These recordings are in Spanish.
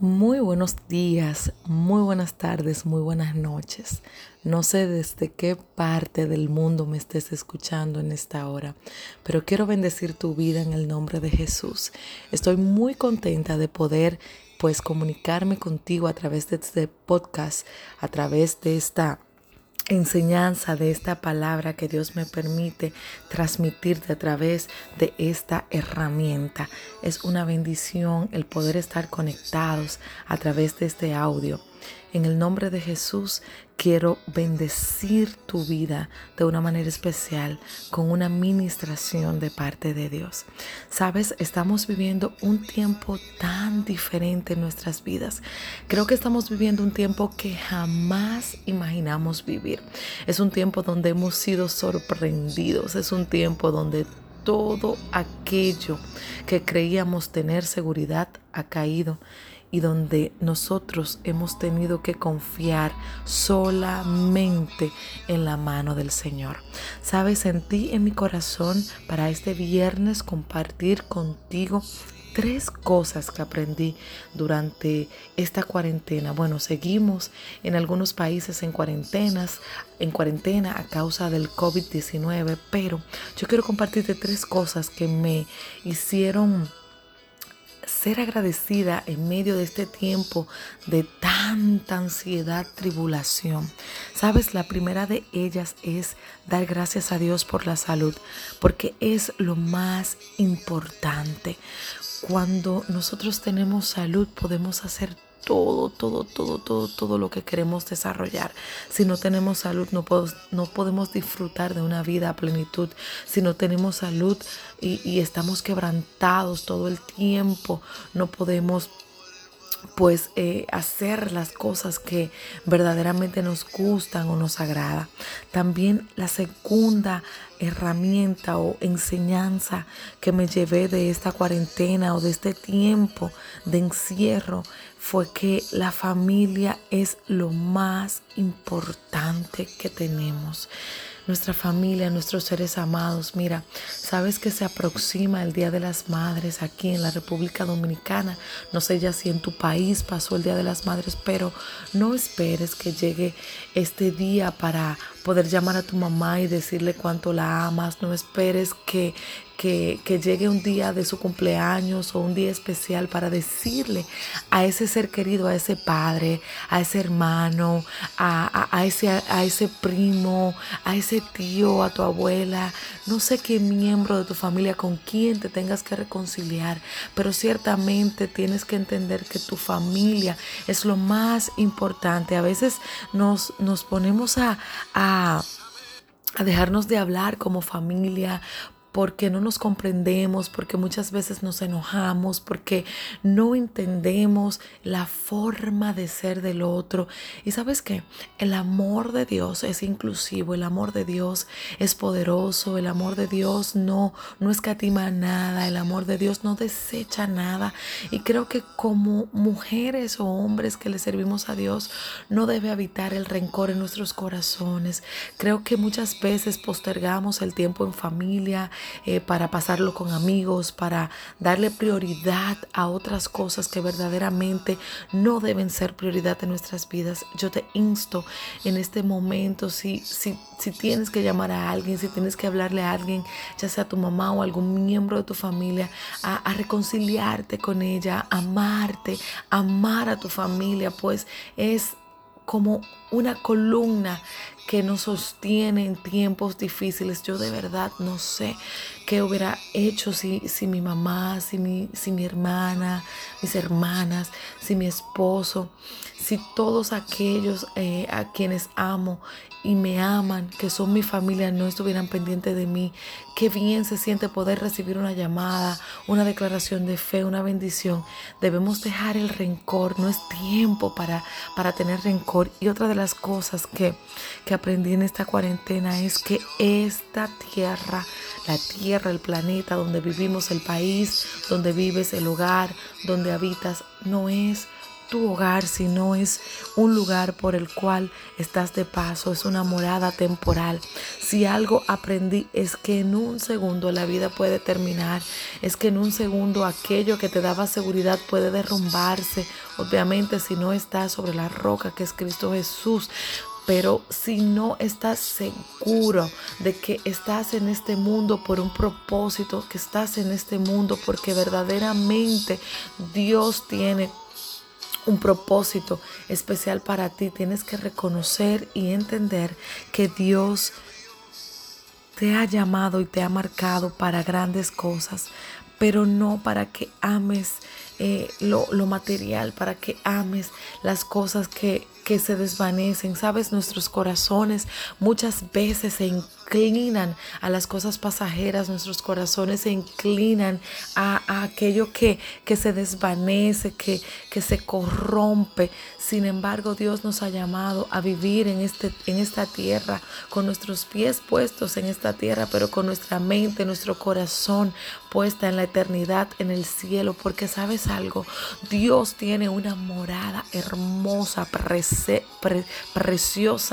Muy buenos días, muy buenas tardes, muy buenas noches. No sé desde qué parte del mundo me estés escuchando en esta hora, pero quiero bendecir tu vida en el nombre de Jesús. Estoy muy contenta de poder pues comunicarme contigo a través de este podcast, a través de esta enseñanza de esta palabra que Dios me permite transmitirte a través de esta herramienta. Es una bendición el poder estar conectados a través de este audio. En el nombre de Jesús quiero bendecir tu vida de una manera especial con una ministración de parte de Dios. Sabes, estamos viviendo un tiempo tan diferente en nuestras vidas. Creo que estamos viviendo un tiempo que jamás imaginamos vivir. Es un tiempo donde hemos sido sorprendidos. Es un tiempo donde todo aquello que creíamos tener seguridad ha caído y donde nosotros hemos tenido que confiar solamente en la mano del Señor. Sabes, sentí en mi corazón para este viernes compartir contigo tres cosas que aprendí durante esta cuarentena. Bueno, seguimos en algunos países en cuarentenas, en cuarentena a causa del COVID-19, pero yo quiero compartirte tres cosas que me hicieron ser agradecida en medio de este tiempo de tanta ansiedad, tribulación. Sabes, la primera de ellas es dar gracias a Dios por la salud, porque es lo más importante. Cuando nosotros tenemos salud podemos hacer todo, todo, todo, todo, todo lo que queremos desarrollar. Si no tenemos salud, no, no podemos disfrutar de una vida a plenitud. Si no tenemos salud y, y estamos quebrantados todo el tiempo, no podemos pues eh, hacer las cosas que verdaderamente nos gustan o nos agrada. También la segunda herramienta o enseñanza que me llevé de esta cuarentena o de este tiempo de encierro fue que la familia es lo más importante que tenemos nuestra familia, nuestros seres amados. Mira, sabes que se aproxima el Día de las Madres aquí en la República Dominicana. No sé ya si en tu país pasó el Día de las Madres, pero no esperes que llegue este día para poder llamar a tu mamá y decirle cuánto la amas. No esperes que, que, llegue un día de su cumpleaños o un día especial para decirle a ese ser querido, a ese padre, a ese hermano, a, a, ese, a ese primo, a ese tío, a tu abuela, no sé qué miembro de tu familia con quien te tengas que reconciliar, pero ciertamente tienes que entender que tu familia es lo más importante. A veces nos, nos ponemos a, a a dejarnos de hablar como familia porque no nos comprendemos, porque muchas veces nos enojamos, porque no entendemos la forma de ser del otro. Y sabes qué, el amor de Dios es inclusivo, el amor de Dios es poderoso, el amor de Dios no, no escatima nada, el amor de Dios no desecha nada. Y creo que como mujeres o hombres que le servimos a Dios, no debe habitar el rencor en nuestros corazones. Creo que muchas veces postergamos el tiempo en familia, eh, para pasarlo con amigos, para darle prioridad a otras cosas que verdaderamente no deben ser prioridad en nuestras vidas. Yo te insto en este momento, si, si, si tienes que llamar a alguien, si tienes que hablarle a alguien, ya sea tu mamá o algún miembro de tu familia, a, a reconciliarte con ella, amarte, amar a tu familia, pues es como una columna que nos sostiene en tiempos difíciles. Yo de verdad no sé qué hubiera hecho si, si mi mamá, si mi, si mi hermana, mis hermanas, si mi esposo, si todos aquellos eh, a quienes amo y me aman, que son mi familia, no estuvieran pendientes de mí. Qué bien se siente poder recibir una llamada, una declaración de fe, una bendición. Debemos dejar el rencor, no es tiempo para, para tener rencor. Y otra de las cosas que, que aprendí en esta cuarentena es que esta tierra, la tierra, el planeta donde vivimos, el país donde vives, el hogar donde habitas, no es tu hogar, sino es un lugar por el cual estás de paso, es una morada temporal. Si algo aprendí es que en un segundo la vida puede terminar, es que en un segundo aquello que te daba seguridad puede derrumbarse, obviamente si no estás sobre la roca que es Cristo Jesús. Pero si no estás seguro de que estás en este mundo por un propósito, que estás en este mundo porque verdaderamente Dios tiene un propósito especial para ti, tienes que reconocer y entender que Dios te ha llamado y te ha marcado para grandes cosas, pero no para que ames eh, lo, lo, material, para que ames las cosas que, que se desvanecen. Sabes, nuestros corazones muchas veces se inclinan a las cosas pasajeras, nuestros corazones se inclinan a, aquello que, que, se desvanece, que, que se corrompe. Sin embargo, Dios nos ha llamado a vivir en, este, en esta tierra, con nuestros pies puestos en esta tierra, pero con nuestra mente, nuestro corazón puesta en la eternidad, en el cielo, porque sabes algo, Dios tiene una morada hermosa, preciosa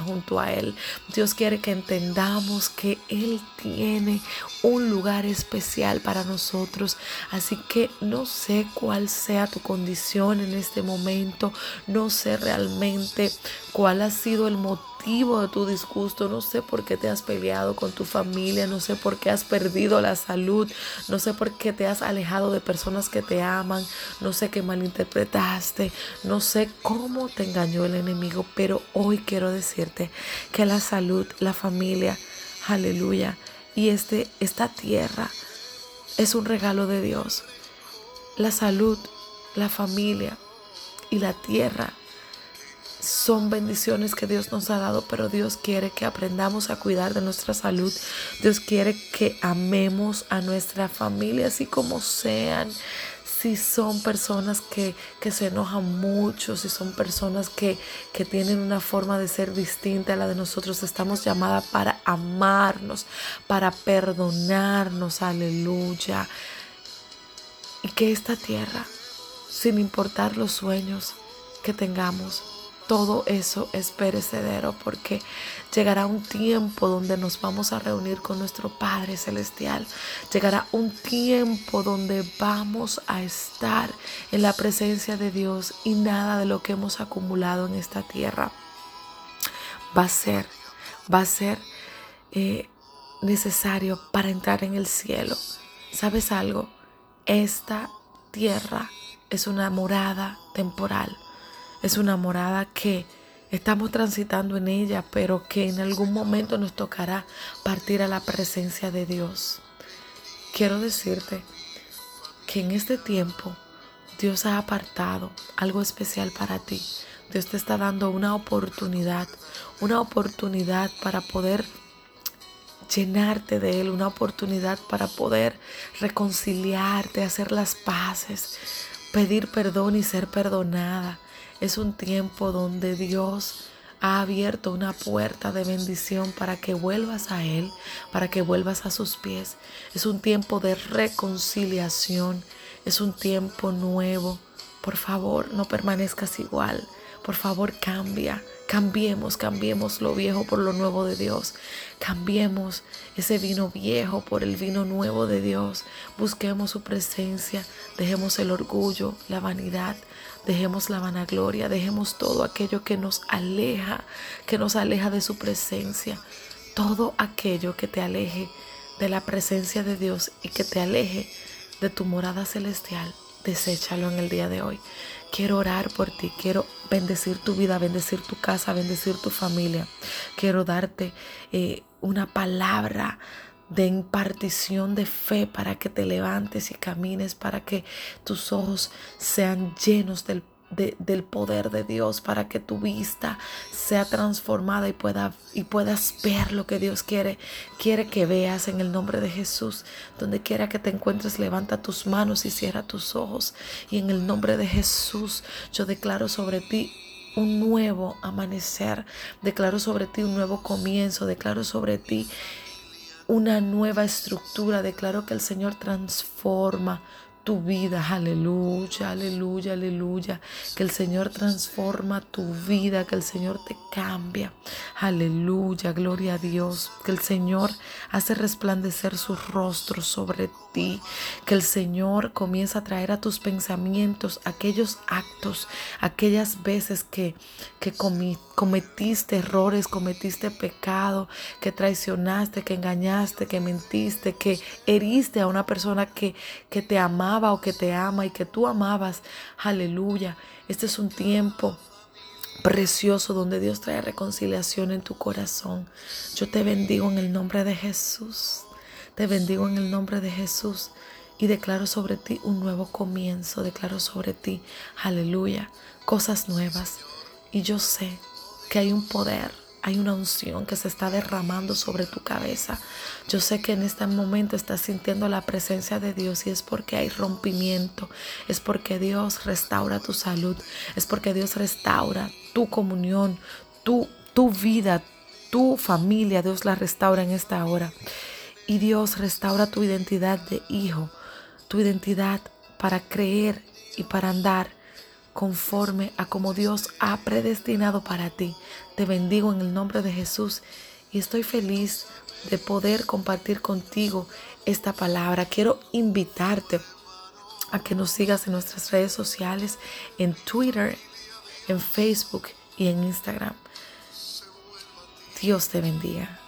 junto a Él. Dios quiere que entendamos que Él tiene un lugar especial para nosotros. Así que no sé cuál sea tu condición en este momento, no sé realmente cuál ha sido el motivo de tu disgusto, no sé por qué te has peleado con tu familia, no sé por qué has perdido la salud, no sé por qué te has alejado de personas que te aman, no sé qué malinterpretaste, no sé cómo te engañó el enemigo, pero hoy quiero decirte que la salud, la familia, aleluya, y este, esta tierra es un regalo de Dios. La salud, la familia y la tierra son bendiciones que Dios nos ha dado, pero Dios quiere que aprendamos a cuidar de nuestra salud. Dios quiere que amemos a nuestra familia así como sean. Si son personas que, se enojan mucho, si son personas que, que tienen una forma de ser distinta a la de nosotros, estamos llamadas para amarnos, para perdonarnos, aleluya. Y que esta tierra, sin importar los sueños que tengamos, todo eso es perecedero porque llegará un tiempo donde nos vamos a reunir con nuestro Padre Celestial. Llegará un tiempo donde vamos a estar en la presencia de Dios y nada de lo que hemos acumulado en esta tierra va a ser, va a ser eh, necesario para entrar en el cielo. ¿Sabes algo? Esta tierra es una morada temporal es una morada que estamos transitando en ella, pero que en algún momento nos tocará partir a la presencia de Dios. Quiero decirte que en este tiempo Dios ha apartado algo especial para ti. Dios te está dando una oportunidad, una oportunidad para poder llenarte de Él, una oportunidad para poder reconciliarte, hacer las paces, pedir perdón y ser perdonada. Es un tiempo donde Dios ha abierto una puerta de bendición para que vuelvas a Él, para que vuelvas a sus pies. Es un tiempo de reconciliación, es un tiempo nuevo. Por favor, no permanezcas igual. Por favor, cambia. Cambiemos, cambiemos lo viejo por lo nuevo de Dios. Cambiemos ese vino viejo por el vino nuevo de Dios. Busquemos su presencia. Dejemos el orgullo, la vanidad. Dejemos la vanagloria. Dejemos todo aquello que nos aleja, que nos aleja de su presencia. Todo aquello que te aleje de la presencia de Dios y que te aleje de tu morada celestial. Deséchalo en el día de hoy. Quiero orar por ti, quiero bendecir tu vida, bendecir tu casa, bendecir tu familia. Quiero darte eh, una palabra de impartición de fe para que te levantes y camines, para que tus ojos sean llenos del del poder de Dios para que tu vista sea transformada y, pueda, y puedas ver lo que Dios quiere, quiere que veas en el nombre de Jesús. Donde quiera que te encuentres, levanta tus manos y cierra tus ojos. Y en el nombre de Jesús yo declaro sobre ti un nuevo amanecer, declaro sobre ti un nuevo comienzo, declaro sobre ti una nueva estructura, declaro que el Señor transforma tu vida. Aleluya, aleluya, aleluya. Que el Señor transforma tu vida, que el Señor te cambia. Aleluya, gloria a Dios. Que el Señor hace resplandecer su rostro sobre ti. Que el Señor comienza a traer a tus pensamientos aquellos actos, aquellas veces que, que cometiste errores, cometiste pecado, que traicionaste, que engañaste, que mentiste, que heriste a una persona que, que te o que te ama y que tú amabas. Aleluya. Este es un tiempo precioso donde Dios trae reconciliación en tu corazón. Yo te bendigo en el nombre de Jesús. Te bendigo en el nombre de Jesús y declaro sobre ti un nuevo comienzo. Declaro sobre ti, aleluya, cosas nuevas. Y yo sé que hay un poder hay una unción que se está derramando sobre tu cabeza. Yo sé que en este momento estás sintiendo la presencia de Dios y es porque hay rompimiento, es porque Dios restaura tu salud, es porque Dios restaura tu comunión, tu, tu vida, tu familia, Dios la restaura en esta hora. Y Dios restaura tu identidad de hijo, tu identidad para creer y para andar conforme a como Dios ha predestinado para ti. Te bendigo en el nombre de Jesús y estoy feliz de poder compartir contigo esta palabra. Quiero invitarte a que nos sigas en nuestras redes sociales, en Twitter, en Facebook y en Instagram. Dios te bendiga.